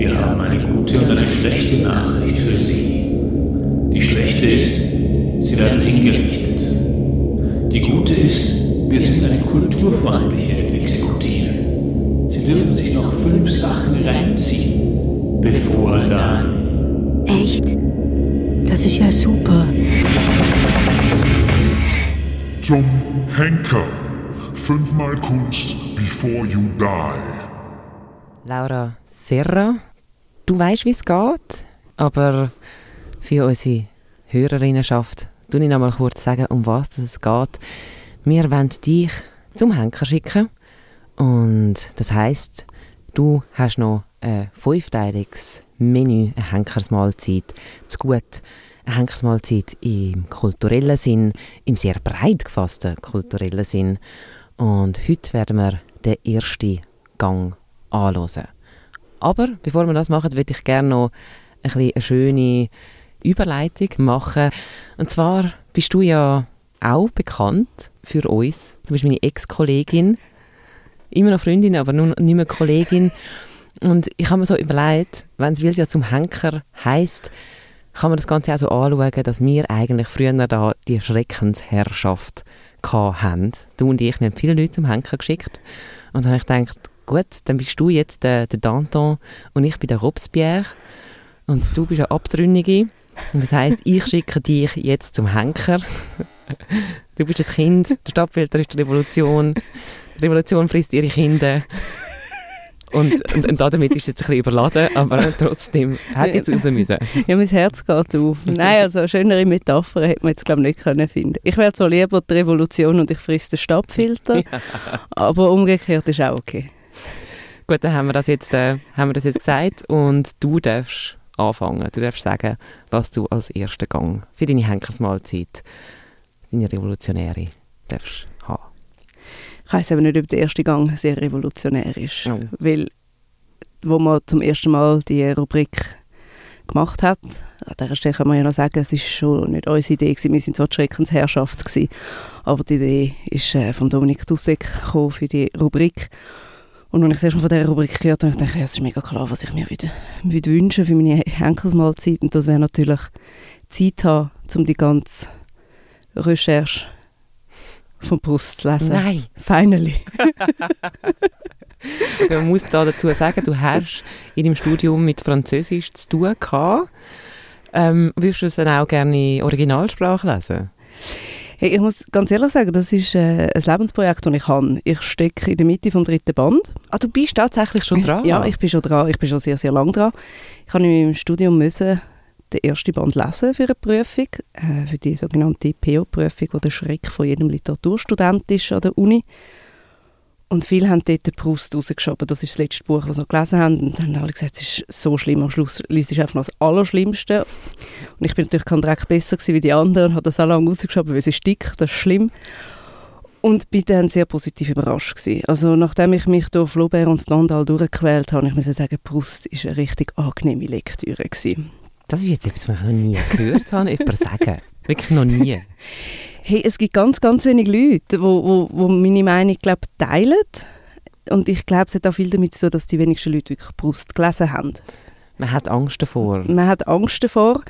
Wir haben eine gute und eine schlechte Nachricht für Sie. Die schlechte ist, Sie werden hingerichtet. Die gute ist, wir sind eine kulturfreundliche Exekutive. Sie dürfen sich noch fünf Sachen reinziehen, bevor dann. Echt? Das ist ja super. Zum Henker. Fünfmal Kunst before you die. Laura Serra, du weißt, wie es geht, aber für unsere Hörerinnenschaft tue ich noch mal kurz sagen, um was es geht. Wir wollen dich zum Henker schicken und das heißt, du hast noch ein fünfteiliges Menü, eine Henkersmahlzeit zu gut. Eine Henkersmahlzeit im kulturellen Sinn, im sehr breit gefassten kulturellen Sinn. Und heute werden wir den ersten Gang anschauen. Aber bevor wir das machen, würde ich gerne noch ein eine schöne Überleitung machen. Und zwar bist du ja auch bekannt für uns. Du bist meine Ex-Kollegin. Immer noch Freundin, aber nun nicht mehr Kollegin. Und ich habe mir so überlegt, wenn es ja zum Henker heißt, kann man das Ganze auch so anschauen, dass wir eigentlich früher da die Schreckensherrschaft hatten. Du und ich haben viele Leute zum Henker geschickt. Und dann habe ich gedacht, gut, dann bist du jetzt der, der Danton und ich bin der Robespierre und du bist eine Abtrünnige. Und das heisst, ich schicke dich jetzt zum Henker. Du bist ein Kind, der Stadtfilter ist die Revolution. Die Revolution frisst ihre Kinder. Und, und, und damit ist es jetzt ein bisschen überladen, aber trotzdem hätte jetzt raus müssen. Ja, mein Herz geht auf. Nein, also eine schönere Metapher hätte man jetzt glaube ich nicht können finden. Ich wäre so lieber die Revolution und ich frisst den Stadtfilter, ja. aber umgekehrt ist auch okay. Gut, dann haben wir das jetzt, äh, haben wir das jetzt gesagt und du darfst anfangen. Du darfst sagen, was du als ersten Gang für deine Henkersmahlzeit, deine Revolutionäre, darfst haben. Ich weiß aber nicht, ob der erste Gang sehr revolutionär ist, oh. weil wo man zum ersten Mal die Rubrik gemacht hat. An dieser Stelle kann man ja noch sagen, es war schon nicht unsere Idee, gewesen. wir sind zwar die Schreckensherrschaft, gewesen, aber die Idee ist äh, von Dominik Dussek für die Rubrik und als ich das erste Mal von dieser Rubrik gehört habe, dachte ich, ja, es ist mega klar, was ich mir würde, würde wünschen für meine Henkersmahlzeit. Und das wäre natürlich Zeit haben, um die ganze Recherche von Brust zu lesen. Nein! Finally! Man muss da dazu sagen, du hast in deinem Studium mit Französisch zu tun gehabt. Ähm, würdest du es dann auch gerne in Originalsprache lesen? Hey, ich muss ganz ehrlich sagen, das ist äh, ein Lebensprojekt, das ich habe. Ich stecke in der Mitte vom dritten Band. Ah, du bist tatsächlich schon dran? Ja, ich bin schon dran. Ich bin schon sehr, sehr lange dran. Ich habe in meinem Studium müssen den ersten Band lesen für eine Prüfung, äh, für die sogenannte PO-Prüfung, die der Schreck von jedem Literaturstudent ist an der Uni. Und viele haben dort den Brust rausgeschoben. Das ist das letzte Buch, das sie noch gelesen haben. Und dann haben alle gesagt, es ist so schlimm. Am Schluss liest du einfach noch das Allerschlimmste. Und ich bin natürlich kein Dreck besser wie die anderen und habe das auch lange rausgeschoben, weil es ist dick, das ist schlimm. Und bin dann sehr positiv überrascht gewesen. Also nachdem ich mich durch Flaubert und Stendhal durchgequält habe, ich muss sagen, Brust ist eine richtig angenehme Lektüre gewesen. Das ist jetzt etwas, was ich noch nie gehört habe, jemand sagen. Wirklich noch nie. Hey, es gibt ganz, ganz wenige Leute, die wo, wo, wo meine Meinung glaub, teilen. Und ich glaube, es hat auch viel damit zu tun, dass die wenigsten Leute wirklich Brust gelesen haben. Man hat Angst davor. Man hat Angst davor.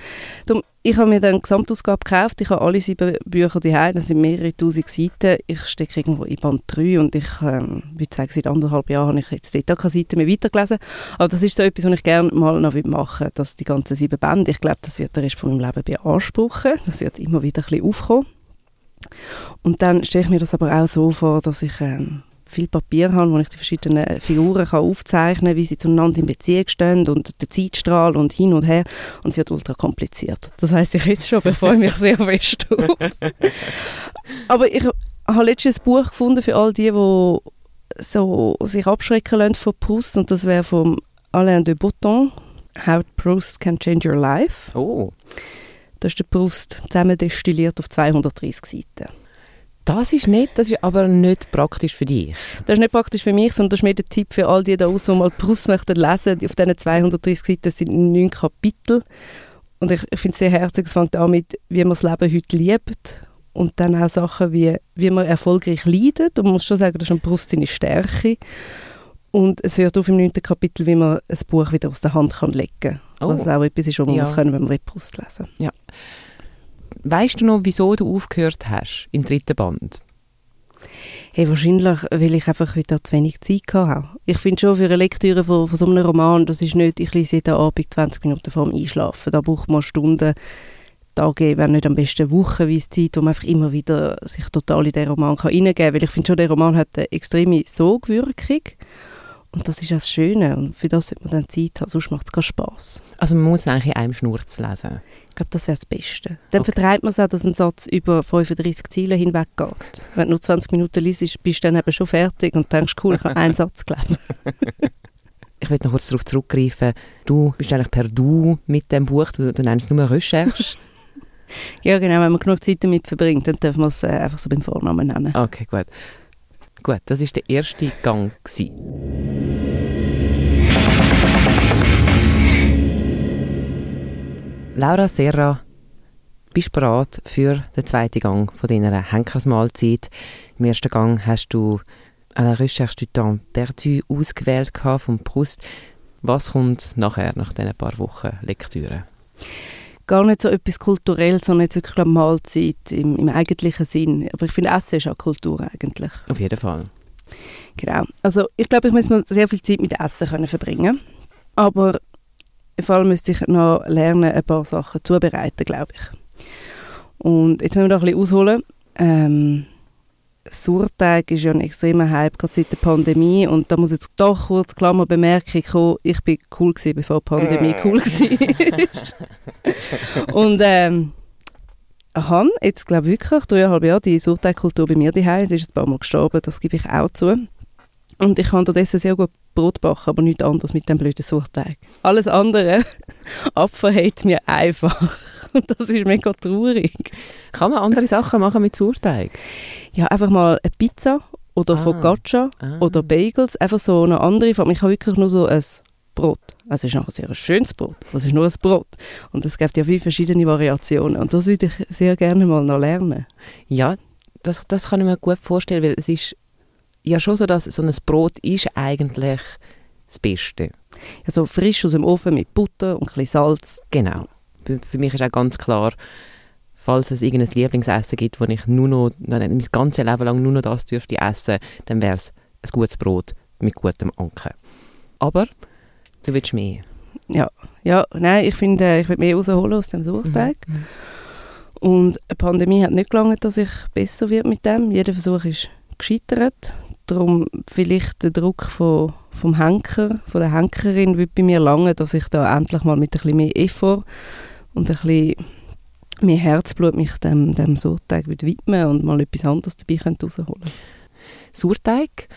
Darum, ich habe mir dann Gesamtausgabe gekauft. Ich habe alle sieben Bücher daheim. Das sind mehrere tausend Seiten. Ich stecke irgendwo in Band 3 und ich ähm, würde sagen, seit anderthalb Jahren habe ich jetzt dort keine Seite mehr weitergelesen. Aber das ist so etwas, was ich gerne mal noch machen will, dass die ganzen sieben Bände, ich glaube, das wird der Rest von meinem Leben beanspruchen. Das wird immer wieder ein bisschen aufkommen. Und dann stelle ich mir das aber auch so vor, dass ich ähm, viel Papier habe, wo ich die verschiedenen Figuren kann aufzeichnen kann, wie sie zueinander in Beziehung stehen und der Zeitstrahl und hin und her. Und es wird ultra kompliziert. Das heißt ich jetzt schon, bevor ich mich sehr fest auf. Aber ich habe letztens ein Buch gefunden für all die, die so sich abschrecken lassen von Proust und das wäre von Alain de Botton, How Proust Can Change Your Life. Oh. Das ist der Proust zusammen destilliert auf 230 Seiten. Das ist nicht, das ist aber nicht praktisch für dich. Das ist nicht praktisch für mich, sondern das ist mehr der Tipp für all die da draußen, die mal Proust möchten lesen. Auf diesen 230 Seiten sind neun Kapitel. Und ich, ich finde es sehr herzig, es fängt an mit, wie man das Leben heute liebt und dann auch Sachen wie, wie man erfolgreich leidet. Und man muss schon sagen, das ist ein Brust seine Stärke. Und es hört auf im neunten Kapitel, wie man ein Buch wieder aus der Hand kann legen kann. Oh. Was auch etwas ist, was man Ja. muss können, wenn man Brust lesen will. Weißt du noch, wieso du aufgehört hast im dritten Band? Hey, wahrscheinlich, weil ich einfach wieder zu wenig Zeit hatte. Ich finde schon, für eine Lektüre von, von so einem Roman, das ist nicht, ich lese jeden Abend 20 Minuten vor dem Einschlafen. Da braucht man Stunden, Tage, wenn nicht am besten wochenweise Zeit, wo man einfach immer wieder sich total in den Roman kann reingeben kann. Weil ich finde schon, der Roman hat eine extreme Sogwirkung. Und das ist das Schöne. Und für das sollte man dann Zeit haben, sonst macht es keinen Spass. Also man muss eigentlich in einem Schnurz lesen. Ich glaube, das wäre das Beste. Dann Okay. vertreibt man es auch, dass ein Satz über 35 Ziele hinweg geht. Wenn du nur 20 Minuten liest, bist du dann eben schon fertig und denkst, cool, ich habe einen Satz gelesen. Ich will noch kurz darauf zurückgreifen. Du bist eigentlich per Du mit dem Buch, du, du nennst es nur Recherche. Ja, genau, wenn man genug Zeit damit verbringt, dann darf man es äh, einfach so beim Vornamen nennen. okay, gut. Gut, das war der erste Gang. Gewesen. Laura Serra, bist du bereit für den zweiten Gang von deiner Henkersmahlzeit? Im ersten Gang hast du la recherche du temps perdu ausgewählt vom Proust. Was kommt nachher, nach diesen paar Wochen Lektüre? Gar nicht so etwas Kulturelles, sondern jetzt wirklich eine Mahlzeit im, im eigentlichen Sinn. Aber ich finde, Essen ist auch Kultur eigentlich. Auf jeden Fall. Genau. Also ich glaube, ich muss mal sehr viel Zeit mit Essen können verbringen. Aber vor allem müsste ich noch lernen, ein paar Sachen zubereiten, glaube ich. Und jetzt müssen wir da ein bisschen ausholen. Ähm, Surteig ist ja ein extremer Hype, gerade seit der Pandemie. Und da muss jetzt doch kurz Klammer Bemerkung kommen, ich bin cool gewesen, bevor die Pandemie cool war. Und ähm, habe jetzt, glaube ich, wirklich dreieinhalb Jahre die Surteigkultur bei mir daheim. Es ist ein paar Mal gestorben, das gebe ich auch zu. Und ich kann unterdessen sehr gut Brot backen, aber nichts anderes mit dem blöden Surteig. Alles andere abverhält mir einfach. Und das ist mega traurig. Kann man andere Sachen machen mit Sauerteig? Ja, einfach mal eine Pizza oder Ah. Focaccia Ah. oder Bagels, einfach so eine andere Form. Ich habe wirklich nur so ein Brot. Also es ist nachher sehr ein schönes Brot, es ist nur ein Brot. Und es gibt ja viele verschiedene Variationen und das würde ich sehr gerne mal noch lernen. Ja, das, das kann ich mir gut vorstellen, weil es ist ja schon so, dass so ein Brot ist eigentlich das Beste. Also frisch aus dem Ofen mit Butter und ein bisschen Salz. Genau. Für, mich ist auch ganz klar, falls es irgendein Lieblingsessen gibt, wo ich nur noch, nein, mein ganzes Leben lang nur noch das dürfte essen, dann wäre es ein gutes Brot mit gutem Anken. Aber du willst mehr. Ja, ja nein, ich finde, ich will mehr rausholen aus dem Sauerteig. Mhm. Und eine Pandemie hat nicht gelangt, dass ich besser wird mit dem. Jeder Versuch ist gescheitert. Darum vielleicht der Druck von, vom Henker, von der Henkerin wird bei mir lange, dass ich da endlich mal mit ein bisschen mehr Effort und ein bisschen mehr Herzblut mich dem, dem Sauerteig würde widmen und mal etwas anderes dabei könnte rausholen Sauerteig,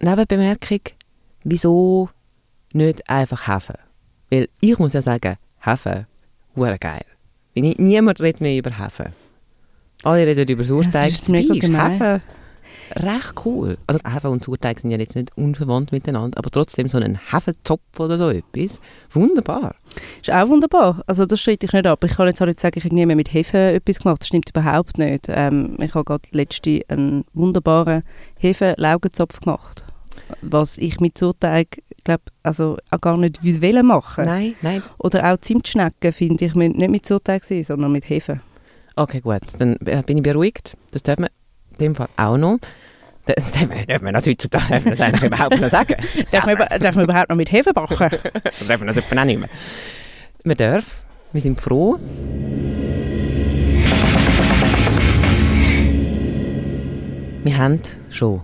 Nebenbemerkung, wieso nicht einfach Hefe? Weil ich muss ja sagen, Hefe, hure geil. Nie- Niemand redet mehr über Hefe. Alle reden über ist mega Dabei ist gemein. Hefe recht cool. Also Hefe und Sauerteig sind ja jetzt nicht unverwandt miteinander, aber trotzdem so ein Hefezopf oder so etwas, wunderbar. Ist auch wunderbar. Also das streite ich nicht ab. Ich kann jetzt auch nicht sagen, ich habe nie mehr mit Hefe etwas gemacht. Das stimmt überhaupt nicht. Ähm, ich habe gerade letzte einen wunderbaren Hefe-Laugenzopf gemacht. Was ich mit Sauerteig, glaube also auch gar nicht will machen. Nein, nein. Oder auch Zimtschnecken, finde ich, müssen nicht mit Sauerteig sein, sondern mit Hefe. Okay, gut, dann äh, bin ich beruhigt. Das darf man dem Fall auch noch. Das man, darf man das heutzutage darf man das eigentlich überhaupt noch sagen. Darf man, darf man überhaupt noch mit Hefe backen? Dann darf man das auch nicht mehr. Man darf, wir sind froh. Wir haben schon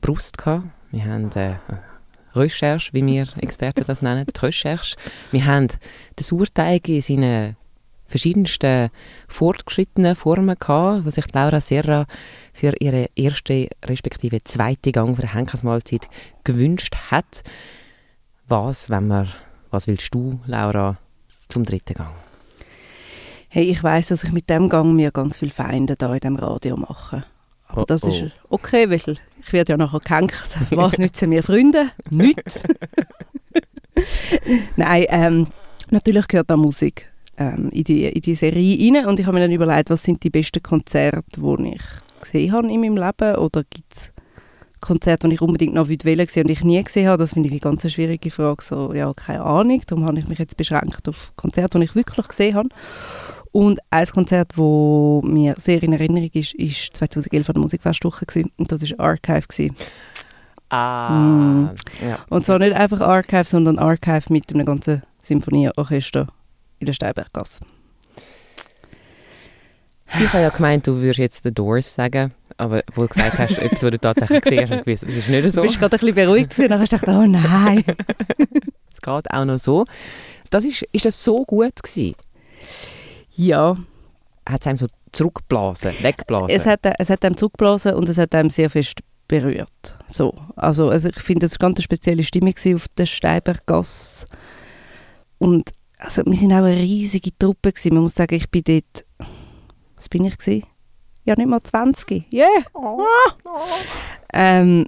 Brust gehabt. Wir haben äh, Recherche, wie wir Experten das nennen, die Recherche. Wir haben den Sauerteig in seinen verschiedensten fortgeschrittenen Formen gehabt, was sich Laura Serra für ihre erste respektive zweite Gang für Henkersmahlzeit gewünscht hat. Was, wenn wir, was willst du, Laura, zum dritten Gang? Hey, ich weiß, dass ich mit dem Gang mir ganz viele Feinde da in dem Radio mache. Aber Oh, das ist okay, weil ich werde ja nachher gehängt. Was nützen mir Freunde? Nichts. Nein, ähm, natürlich gehört da Musik ähm, in, die, in die Serie rein. Und ich habe mir dann überlegt, was sind die besten Konzerte, die ich gesehen habe in meinem Leben? Oder gibt es Konzert, das ich unbedingt noch wählen wollte und ich nie gesehen habe, das finde ich eine ganz schwierige Frage. So, ja, keine Ahnung. Darum habe ich mich jetzt beschränkt auf Konzerte, die ich wirklich gesehen habe. Und ein Konzert, das mir sehr in Erinnerung ist, ist 2011 an der Musikfestwoche und das war Archive. Gewesen. Ah, Mm. ja. Und zwar nicht einfach Archive, sondern Archive mit einem ganzen Symphonieorchester in der Steinberggasse. Ich habe ja gemeint, du würdest jetzt The Doors sagen, aber wo du gesagt hast, etwas, was du tatsächlich gesehen hast, gewusst, das ist nicht Du so. bist gerade ein bisschen beruhigt gewesen, und dann hast du gedacht, oh nein. Es geht auch noch so. Das ist, ist das so gut gewesen? ja, Hat es einem so zurückgeblasen, weggeblasen? es hat, es hat einem zurückgeblasen und es hat einem sehr fest berührt. So. Also, also ich finde, das war eine ganz spezielle Stimmung auf der Steinberggasse. Und also, wir sind auch eine riesige Truppe gewesen. Man muss sagen, ich bin dort, was bin ich gewesen? Ja, nicht mal 20. Yeah! Ah! Ähm,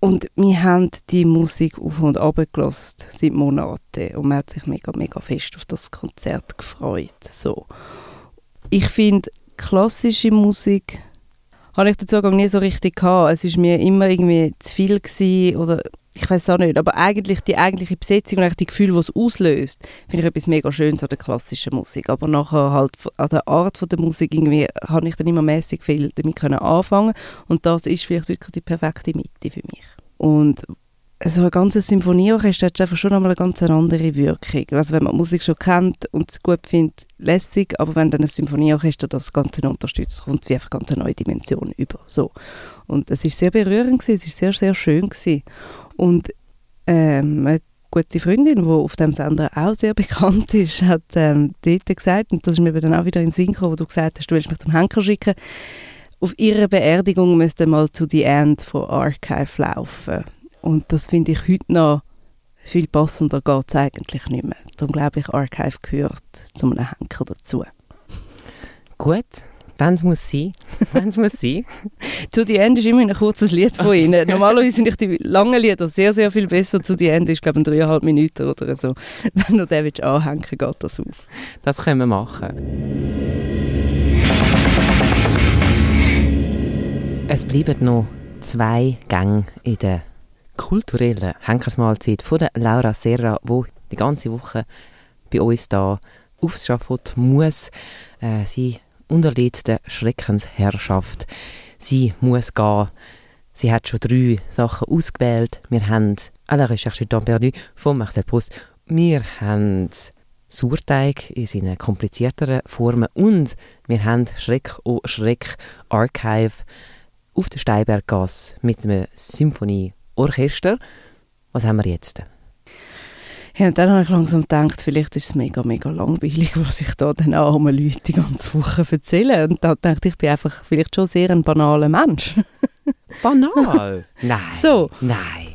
und wir haben die Musik auf und ab gelassen seit Monaten und man hat sich mega, mega fest auf das Konzert gefreut. So. Ich finde, klassische Musik habe ich den Zugang nie so richtig gehabt. Es ist mir immer irgendwie zu viel oder ich weiß auch nicht, aber eigentlich die eigentliche Besetzung und eigentlich die Gefühle, die es auslöst, finde ich etwas mega Schönes an der klassischen Musik. Aber nachher halt an der Art von der Musik irgendwie habe ich dann immer mäßig viel damit können anfangen und das ist vielleicht wirklich die perfekte Mitte für mich. Und so ein ganzes Symphonieorchester hat einfach schon einmal eine ganz andere Wirkung. Also wenn man Musik schon kennt und es gut findet, lässig, aber wenn dann ein Symphonieorchester das Ganze unterstützt, kommt wie einfach ganz eine neue Dimension über. So. Und es ist sehr berührend gewesen, es ist sehr, sehr schön gewesen. Und ähm, eine gute Freundin, die auf dem Sender auch sehr bekannt ist, hat ähm, dort gesagt, und das ist mir dann auch wieder in den Sinn gekommen, wo du gesagt hast, du willst mich zum Henker schicken, auf ihrer Beerdigung müsste mal zu The End von Archive laufen. Und das finde ich heute noch viel passender geht es eigentlich nicht mehr. Darum glaube ich, Archive gehört zu einem Henker dazu. Gut, wenn es muss sein. Wenn es muss sein. «To the End» ist immer ein kurzes Lied von ihnen. Normalerweise finde ich die langen Lieder sehr, sehr viel besser. «To the End» ist, glaube ich, dreieinhalb Minuten oder so. Wenn du den willst anhängen geht das auf. Das können wir machen. Es bleiben noch zwei Gänge in der kulturellen Henkersmahlzeit von der Laura Serra, wo die ganze Woche bei uns da aufs Schafott muss. Äh, sie unterliegt der Schreckensherrschaft. Sie muss gehen. Sie hat schon drei Sachen ausgewählt. Wir haben «À la recherche du temps perdu» von Marcel Proust. Wir haben Sauerteig in seinen komplizierteren Formen und wir haben Schreck oh Schreck Archive auf der Steinberggasse mit einem Symphonieorchester. Was haben wir jetzt? Ja, und dann habe ich langsam gedacht, vielleicht ist es mega, mega langweilig, was ich da den armen Leuten die ganze Woche erzähle. Und da dachte ich, ich bin einfach vielleicht schon sehr ein banaler Mensch. Banal? Nein. So. Nein.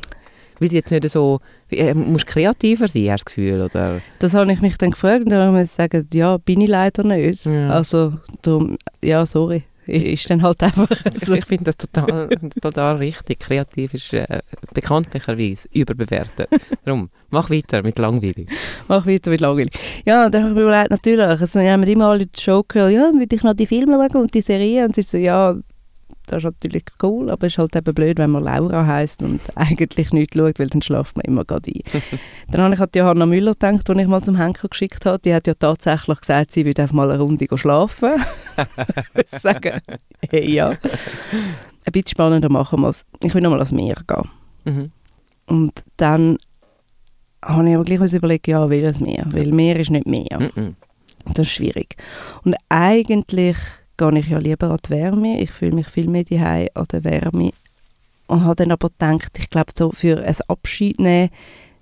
Weil sie jetzt nicht so... Äh, musst kreativer sein, hast du das Gefühl? Oder? Das habe ich mich dann gefragt und dann habe ich gesagt, ja, bin ich leider nicht. Ja. Also, darum, ja, sorry. Ist, dann halt einfach so. Ich finde das total, total richtig. Kreativ ist äh, bekanntlicherweise überbewertet. Darum, mach weiter mit langweilig. Mach weiter mit langweilig. Ja, und dann habe ich mir überlegt, natürlich, also, wir haben immer alle die Showgirl, ja, will ich noch die Filme schauen und die Serie? Und sie so, ja, das ist natürlich cool, aber es ist halt eben blöd, wenn man Laura heisst und eigentlich nichts schaut, weil dann schlaft man immer gerade ein. dann habe ich an Johanna Müller gedacht, die ich mal zum Henker geschickt habe. Die hat ja tatsächlich gesagt, sie würde einfach mal eine Runde schlafen. ich sagen, hey, ja. Ein bisschen spannender machen wir es. Ich will noch mal ans Meer gehen. Mhm. Und dann habe ich aber gleich überlegt, ja, welches Meer? Weil Meer ist nicht Meer. Mhm. Das ist schwierig. Und eigentlich gehe ich ja lieber an die Wärme. Ich fühle mich viel mehr daheim an der Wärme. Und habe dann aber gedacht, ich glaube, so für ein Abschied nehmen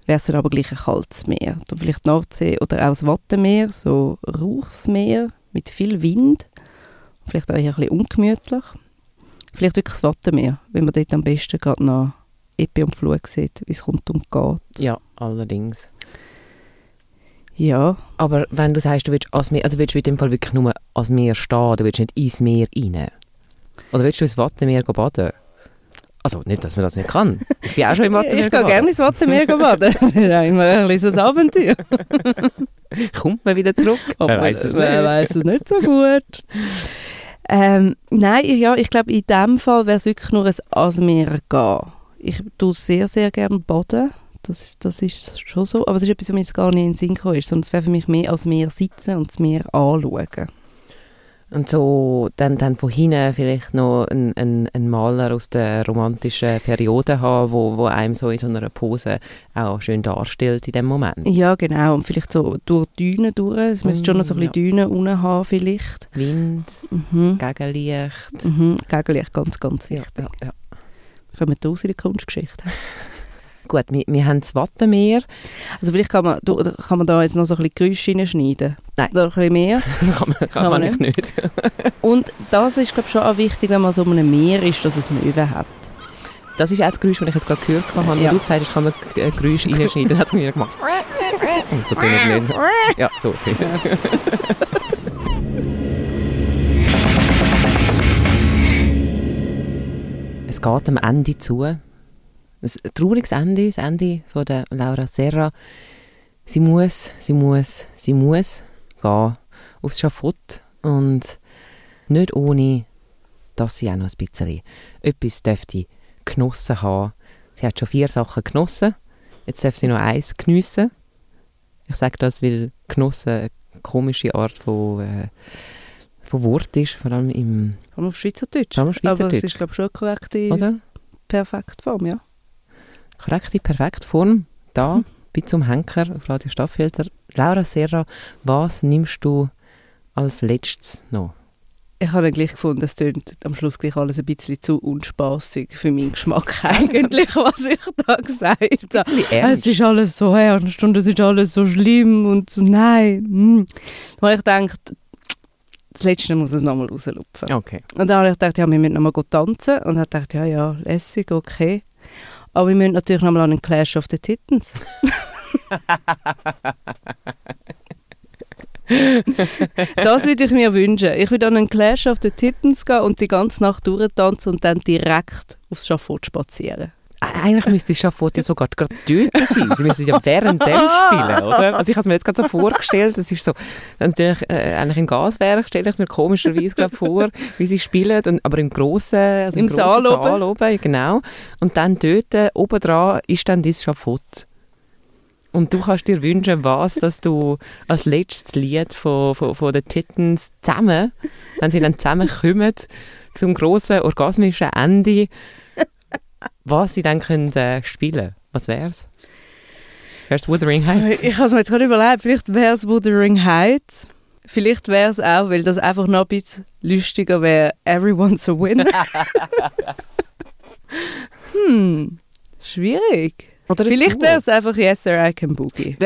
wäre es dann aber gleich ein kaltes Meer. Dann vielleicht Nordsee oder auch das Wattenmeer, so Rauchsmeer mit viel Wind. Vielleicht auch eher ein bisschen ungemütlich. Vielleicht wirklich das Wattenmeer, wenn man dort am besten gerade noch Epi und Flug sieht, wie es kommt und geht. Ja, allerdings. Ja, Aber wenn du sagst, du willst ans Meer, also willst du in dem Fall wirklich nur ans Meer stehen, du willst nicht ins Meer rein? Oder willst du ins Wattenmeer baden? Also nicht, dass man das nicht kann. Ich bin auch schon im Wattenmeer ich gehe gerne ins Wattenmeer baden. Das ist auch immer ein kleines Abenteuer. Kommt man wieder zurück? Aber Wer weiß es nicht. es nicht so gut. Ähm, nein, ich- ja, ich glaube, in dem Fall wäre es wirklich nur ein ans Meer gehen. Ich tue sehr, sehr gerne baden. Das, ist- das ist schon so. Aber es ist etwas, was mir jetzt gar nicht in den Sinn gekommen ist, sondern es wäre für mich mehr als Meer sitzen und das Meer anschauen. Und so dann, dann von hinten vielleicht noch einen ein, ein Maler aus der romantischen Periode haben, wo, wo einem so in so einer Pose auch schön darstellt in dem Moment. Ja, genau. Und vielleicht so durch die Dünen durch. Es müsste schon noch so ein bisschen Dünen unten haben vielleicht. Wind, Mhm. Gegenlicht. Mhm. Gegenlicht, ganz, ganz Ja, wichtig. ja, ja. Kommen wir raus in die Kunstgeschichte. Gut, wir, wir haben das Wattenmeer. Also vielleicht kann man, du- kann man da jetzt noch so ein bisschen Geräusche reinschneiden. Nein. Oder ein bisschen mehr. Das kann, man, kann, Kann man ich nicht. Und das ist, glaube ich, schon auch wichtig, wenn man so einem Meer ist, dass es Möwen hat. Das ist auch das Geräusch, das ich jetzt gerade gehört habe. Ja. Ja. Du gesagt hast, kann man äh, Geräusche reinschneiden. Dann hat es mir gemacht. Und so tun es nicht. Ja, so tun es. Es geht am Ende zu. Ein trauriges Ende, das Ende von der Laura Serra. Sie muss, sie muss, sie muss gehen aufs Schafott und nicht ohne, dass sie auch noch ein bisschen etwas dürfte genossen haben. Sie hat schon vier Sachen genossen, jetzt darf sie noch eins geniessen. Ich sage das, weil genossen eine komische Art von, äh, von Wort ist, vor allem im, Vor allem auf Schweizerdeutsch. Vor allem auf Aber es Schweizerdeutsch. ist, glaube ich, schon eine korrekte, oder? perfekte Form, ja. Korrekte, perfekte Form. Da, bei zum Henker auf Radio Stadtfilter. Laura Serra, was nimmst du als letztes noch? Ich habe dann gleich gefunden, es klingt am Schluss gleich alles ein bisschen zu unspaßig für meinen Geschmack eigentlich, was ich da gesagt habe. Es ist alles so ernst und es ist alles so schlimm und so, nein. Mm. Da habe ich gedacht, das Letzte muss es nochmal rauslupfen. Okay. Und dann habe ich gedacht, ja, wir müssen nochmal tanzen. Und habe gedacht, ja, ja, lässig, okay. Aber wir müssen natürlich nochmal an den Clash of the Titans. das würde ich mir wünschen. Ich würde an einen Clash of the Titans gehen und die ganze Nacht durchtanzen und dann direkt aufs Schafott spazieren. Eigentlich müsste ja sogar gerade dort sein. Sie müssen ja währenddem spielen, oder? Also ich habe es mir jetzt gerade so vorgestellt, das ist so, wenn es natürlich äh, eigentlich ein Gas wäre, stelle ich es mir komischerweise gerade vor, wie sie spielen, und, aber im grossen, also im, Im grossen Saal oben. Saal oben, genau. Und dann dort, äh, oben dran, ist dann dieses Schafott. Und du kannst dir wünschen, was, dass du als letztes Lied von, von, von den Titans zusammen, wenn sie dann zusammenkommen, zum grossen orgasmischen Ende, was sie dann können, äh, spielen Was wär's? Wär's Wuthering Heights? Ich habe es mir jetzt gerade überlegt, vielleicht wäre es Wuthering Heights. Vielleicht wäre es auch, weil das einfach noch ein bisschen lustiger wäre, Everyone's a Winner. hm, schwierig. Oder Vielleicht wäre es einfach Yes Sir, I Can Boogie.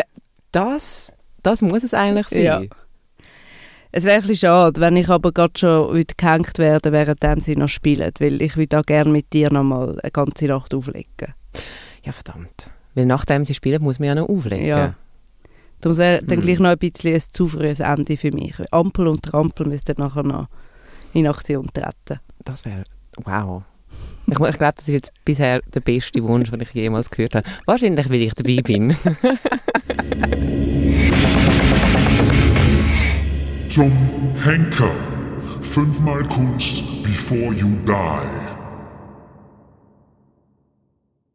Das, das muss es eigentlich sein. Ja. Es wäre ein bisschen schade, wenn ich aber gerade schon gehängt werde, während dann sie noch spielen, weil ich würde auch gerne mit dir noch mal eine ganze Nacht auflegen. Ja, verdammt. Weil nachdem sie spielen, muss man ja noch auflegen. Ja. Darum wäre dann Hm. gleich noch ein bisschen ein zu frühes Ende für mich. Ampel und Trampel müssten nachher noch in Aktion treten. Das wäre, wow. Ich, ich glaube, das ist jetzt bisher der beste Wunsch, den ich jemals gehört habe. Wahrscheinlich, weil ich dabei bin. Tom Henker. Fünfmal Kunst before you die.